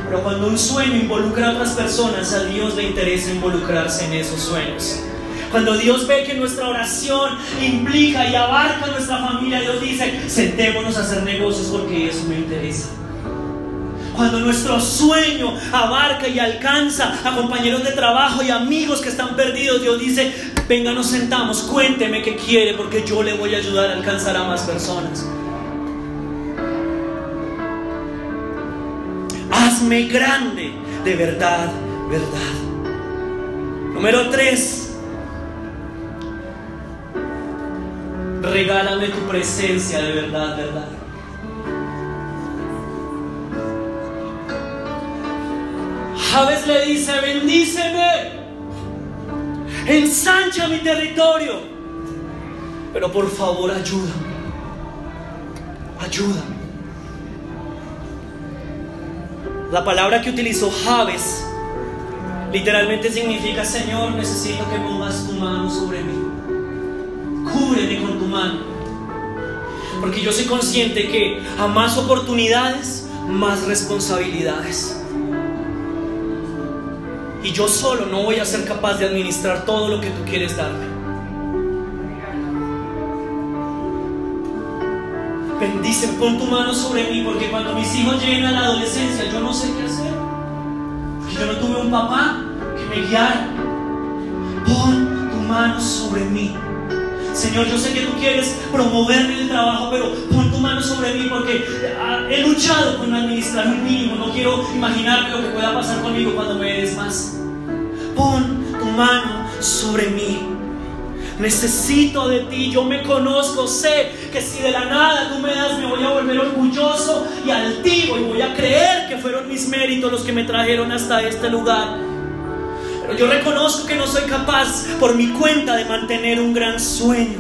Pero cuando un sueño involucra a otras personas, a Dios le interesa involucrarse en esos sueños. Cuando Dios ve que nuestra oración implica y abarca a nuestra familia, Dios dice, sentémonos a hacer negocios porque eso me interesa. Cuando nuestro sueño abarca y alcanza a compañeros de trabajo y amigos que están perdidos, Dios dice, venga, nos sentamos, cuénteme qué quiere porque yo le voy a ayudar a alcanzar a más personas. Hazme grande de verdad, verdad. Número tres, regálame tu presencia de verdad, verdad. Javes le dice, bendíceme, ensancha mi territorio, pero por favor ayúdame, ayúdame. La palabra que utilizó Javes literalmente significa, Señor, necesito que pongas tu mano sobre mí. Cúbreme con tu mano. Porque yo soy consciente que a más oportunidades, más responsabilidades. Y yo solo no voy a ser capaz de administrar todo lo que tú quieres darme. Bendice, pon tu mano sobre mí, porque cuando mis hijos lleguen a la adolescencia, yo no sé qué hacer. Porque yo no tuve un papá que me guiara. Pon tu mano sobre mí. Señor, yo sé que tú quieres promoverme el trabajo, pero pon tu mano sobre mí porque ah, he luchado con administrar un mínimo. No quiero imaginarme lo que pueda pasar conmigo cuando me des más. Pon tu mano sobre mí. Necesito de ti, yo me conozco, sé que si de la nada tú me das, me voy a volver orgulloso y altivo y voy a creer que fueron mis méritos los que me trajeron hasta este lugar. Pero yo reconozco que no soy capaz por mi cuenta de mantener un gran sueño.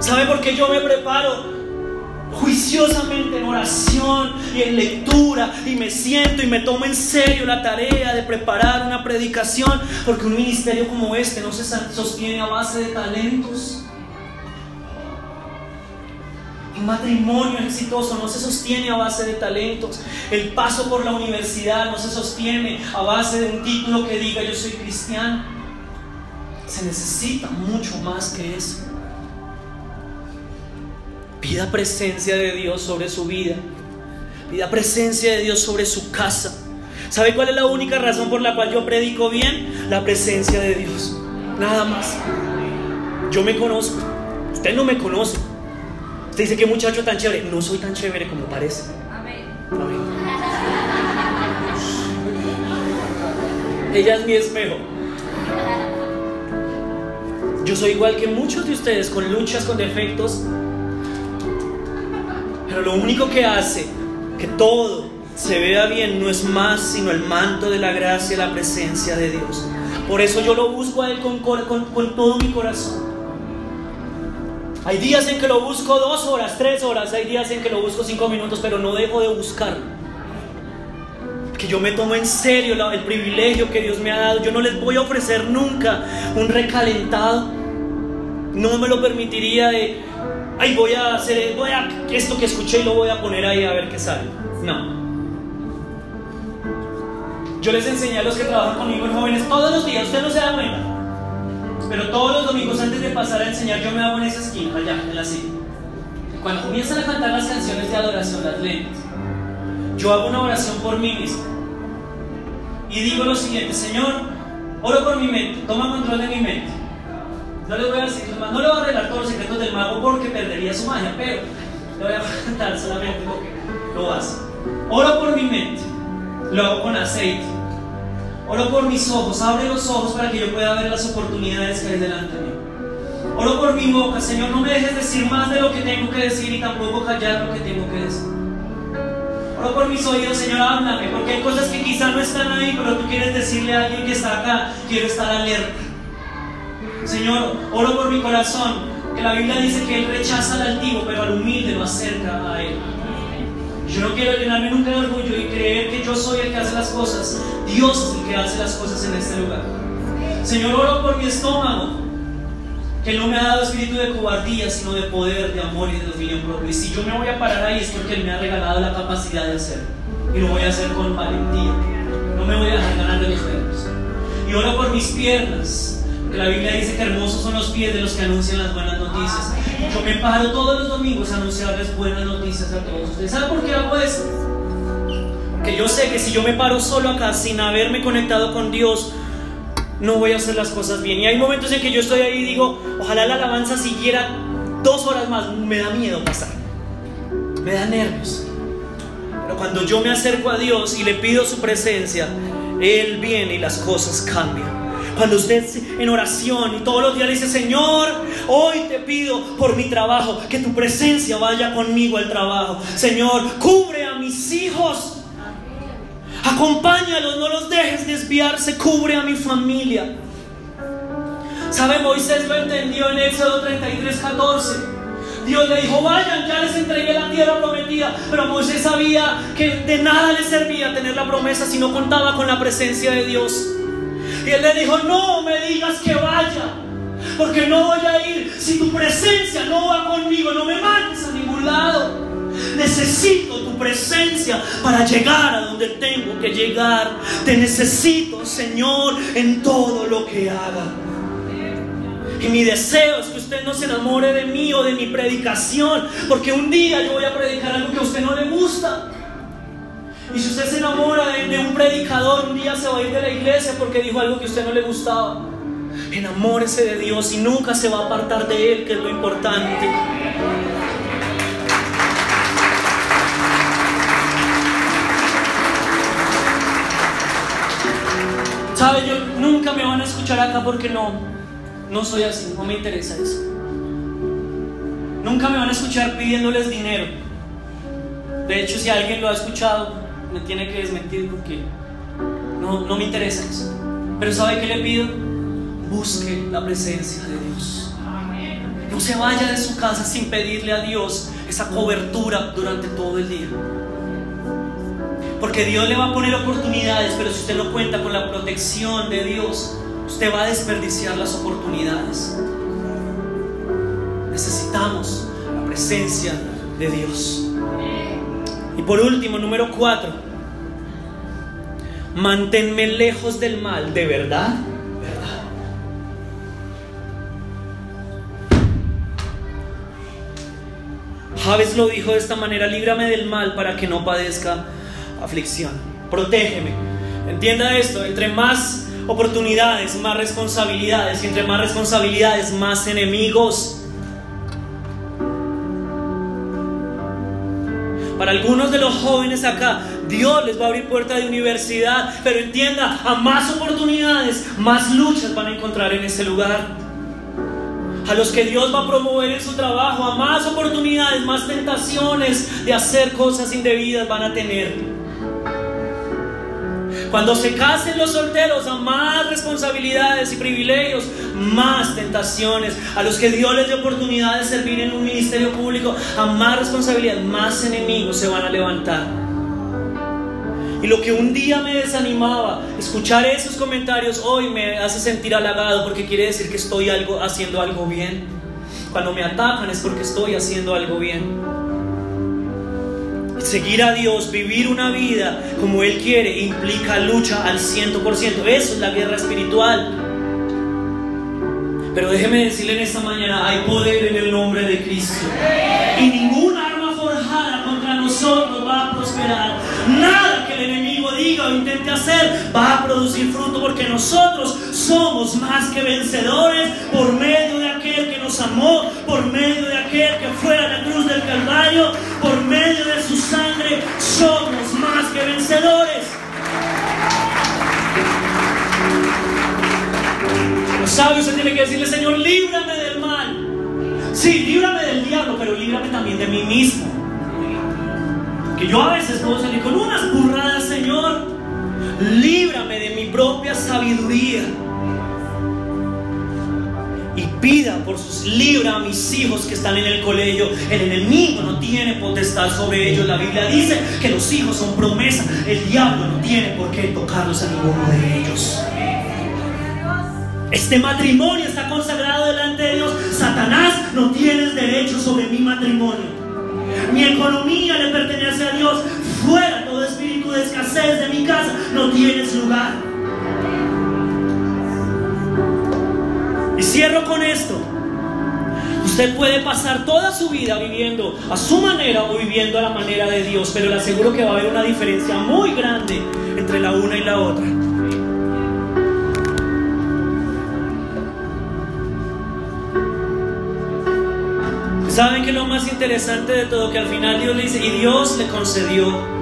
¿Sabe por qué yo me preparo? Juiciosamente en oración y en lectura y me siento y me tomo en serio la tarea de preparar una predicación porque un ministerio como este no se sostiene a base de talentos. Un matrimonio exitoso no se sostiene a base de talentos. El paso por la universidad no se sostiene a base de un título que diga yo soy cristiano. Se necesita mucho más que eso. Pida presencia de Dios sobre su vida. Pida presencia de Dios sobre su casa. ¿Sabe cuál es la única razón por la cual yo predico bien? La presencia de Dios. Nada más. Yo me conozco. Usted no me conoce. Usted dice que muchacho tan chévere. No soy tan chévere como parece. Amén. Ella es mi espejo. Yo soy igual que muchos de ustedes, con luchas, con defectos. Pero lo único que hace que todo se vea bien no es más sino el manto de la gracia y la presencia de Dios. Por eso yo lo busco a Él con, todo mi corazón. Hay días en que lo busco dos horas, tres horas, hay días en que lo busco cinco minutos, pero no dejo de buscarlo que yo me tomo en serio el privilegio que Dios me ha dado. Yo no les voy a ofrecer nunca un recalentado. No me lo permitiría de, ay, voy a hacer, voy a, esto que escuché y lo voy a poner ahí a ver qué sale. No. Yo les enseñé a los que trabajan conmigo en jóvenes todos los días, usted no se da cuenta. Pero todos los domingos antes de pasar a enseñar, yo me hago en esa esquina, allá, en la silla. Cuando comienzan a cantar las canciones de adoración, las lentas, yo hago una oración por mí mismo. Y digo lo siguiente, Señor, oro por mi mente, toma control de mi mente. No le voy a decir, no le voy a arreglar todos los secretos del mago porque perdería su magia, pero le voy a cantar solamente porque lo hace. Oro por mi mente, lo hago con aceite. Oro por mis ojos, abre los ojos para que yo pueda ver las oportunidades que hay delante de mí. Oro por mi boca, Señor, no me dejes decir más de lo que tengo que decir y tampoco callar lo que tengo que decir. Oro por mis oídos, Señor, háblame, porque hay cosas que quizá no están ahí, pero tú quieres decirle a alguien que está acá, quiero estar alerta. Señor, oro por mi corazón, que la Biblia dice que Él rechaza al altivo, pero al humilde lo acerca a Él. Yo no quiero llenarme nunca de orgullo y creer que yo soy el que hace las cosas. Dios es el que hace las cosas en este lugar. Señor, oro por mi estómago, que no me ha dado espíritu de cobardía, sino de poder, de amor y de dominio propio. Y si yo me voy a parar ahí es porque Él me ha regalado la capacidad de hacerlo. Y lo voy a hacer con valentía. No me voy a dejar ganar de los dedos. Y oro por mis piernas. La Biblia dice que hermosos son los pies de los que anuncian las buenas noticias. Yo me paro todos los domingos a anunciarles buenas noticias a todos ustedes. ¿Saben por qué hago eso? Porque yo sé que si yo me paro solo acá sin haberme conectado con Dios, no voy a hacer las cosas bien. Y hay momentos en que yo estoy ahí y digo, ojalá la alabanza siguiera dos horas más. Me da miedo pasar. Me da nervios. Pero cuando yo me acerco a Dios y le pido su presencia, Él viene y las cosas cambian. Cuando usted en oración y todos los días le dice, Señor, hoy te pido por mi trabajo, que tu presencia vaya conmigo al trabajo. Señor, cubre a mis hijos Acompáñalos, no los dejes desviarse, cubre a mi familia. ¿Sabe? Moisés lo entendió en Éxodo 33, 14. Dios le dijo, vayan, ya les entregué la tierra prometida. Pero Moisés sabía que de nada le servía tener la promesa si no contaba con la presencia de Dios. Y él le dijo, no me digas que vaya, porque no voy a ir si tu presencia no va conmigo, no me mandes a ningún lado. Necesito tu presencia para llegar a donde tengo que llegar. Te necesito, Señor, en todo lo que haga. Y mi deseo es que usted no se enamore de mí o de mi predicación, porque un día yo voy a predicar algo que a usted no le gusta. Y si usted se enamora de, un predicador, un día se va a ir de la iglesia porque dijo algo que a usted no le gustaba. Enamórese de Dios y nunca se va a apartar de Él, que es lo importante. ¿Sabe? Yo nunca me van a escuchar acá porque no, no soy así, no me interesa eso. Nunca me van a escuchar pidiéndoles dinero. De hecho, si alguien lo ha escuchado, me tiene que desmentir porque no, no me interesa eso. Pero ¿sabe qué le pido? Busque la presencia de Dios. No se vaya de su casa sin pedirle a Dios esa cobertura durante todo el día. Porque Dios le va a poner oportunidades, pero si usted no cuenta con la protección de Dios, usted va a desperdiciar las oportunidades. Necesitamos la presencia de Dios. Y por último, número cuatro, manténme lejos del mal, ¿de verdad? ¿Verdad? Javes lo dijo de esta manera, líbrame del mal para que no padezca aflicción. Protégeme. Entienda esto, entre más oportunidades, más responsabilidades. Y entre más responsabilidades, más enemigos. Para algunos de los jóvenes acá, Dios les va a abrir puerta de universidad, pero entienda, a más oportunidades, más luchas van a encontrar en ese lugar. A los que Dios va a promover en su trabajo, a más oportunidades, más tentaciones de hacer cosas indebidas van a tener. Cuando se casen los solteros, a más responsabilidades y privilegios, más tentaciones. A los que Dios les dé oportunidad de servir en un ministerio público, a más responsabilidad, más enemigos se van a levantar. Y lo que un día me desanimaba, escuchar esos comentarios hoy me hace sentir halagado porque quiere decir que estoy algo, haciendo algo bien. Cuando me atacan es porque estoy haciendo algo bien. Seguir a Dios, vivir una vida como Él quiere, implica lucha al 100%. Eso es la guerra espiritual. Pero déjeme decirle en esta mañana, hay poder en el nombre de Cristo. Y ninguna arma forjada contra nosotros va a prosperar. Nada que el enemigo diga o intente hacer va a producir fruto porque nosotros somos más que vencedores por medio nos amó, por medio de aquel que fue a la cruz del Calvario, por medio de su sangre somos más que vencedores. Lo sabio se tiene que decirle, Señor, líbrame del mal. Sí, líbrame del diablo, pero líbrame también de mí mismo. Que yo a veces puedo salir con unas burradas, Señor. Líbrame de mi propia sabiduría pida por sus libra a mis hijos que están en el colegio. El enemigo no tiene potestad sobre ellos. La Biblia dice que los hijos son promesa. El diablo no tiene por qué tocarlos a ninguno de ellos. Este matrimonio está consagrado delante de Dios. Satanás no tienes derecho sobre mi matrimonio. Mi economía le pertenece a Dios. Fuera todo espíritu de escasez de mi casa. No tienes lugar. Y cierro con esto. Usted puede pasar toda su vida viviendo a su manera o viviendo a la manera de Dios, pero le aseguro que va a haber una diferencia muy grande entre la una y la otra. ¿Saben que lo más interesante de todo? Que al final Dios le dice, y Dios le concedió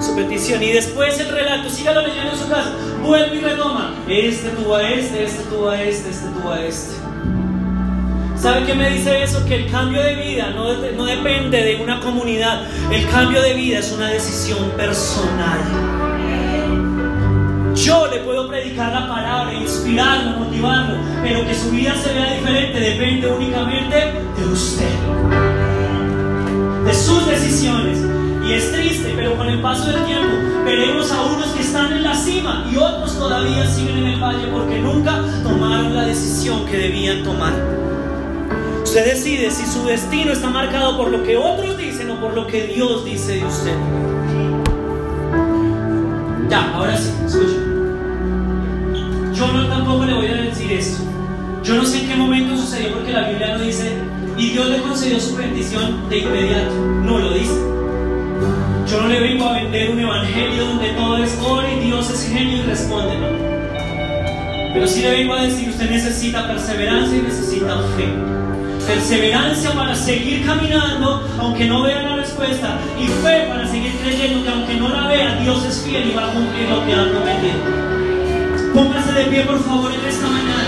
su petición. Y después el relato, sígalo leyendo en su casa, vuelve y retoma. Este tuvo a este, este tuvo a este, este tuvo a este. ¿Sabe qué me dice eso? Que el cambio de vida no, no depende de una comunidad. El cambio de vida es una decisión personal. Yo le puedo predicar la palabra, inspirarlo, motivarlo, pero que su vida se vea diferente depende únicamente de usted, de sus decisiones. Y es triste, pero con el paso del tiempo veremos a unos que están en la cima y otros todavía siguen en el valle porque nunca tomaron la decisión que debían tomar. Usted decide si su destino está marcado por lo que otros dicen o por lo que Dios dice de usted. Ya, ahora sí, escucha. Yo no tampoco le voy a decir esto. Yo no sé en qué momento sucedió porque la Biblia no dice y Dios le concedió su bendición de inmediato. No lo dice. Yo no le vengo a vender un evangelio donde todo es oro y Dios es genio y responde, Pero sí le vengo a decir, usted necesita perseverancia y necesita fe. Perseverancia para seguir caminando aunque no vea la respuesta y fe para seguir creyendo que aunque no la vea, Dios es fiel y va a cumplir lo que ha prometido. Póngase de pie por favor en esta mañana.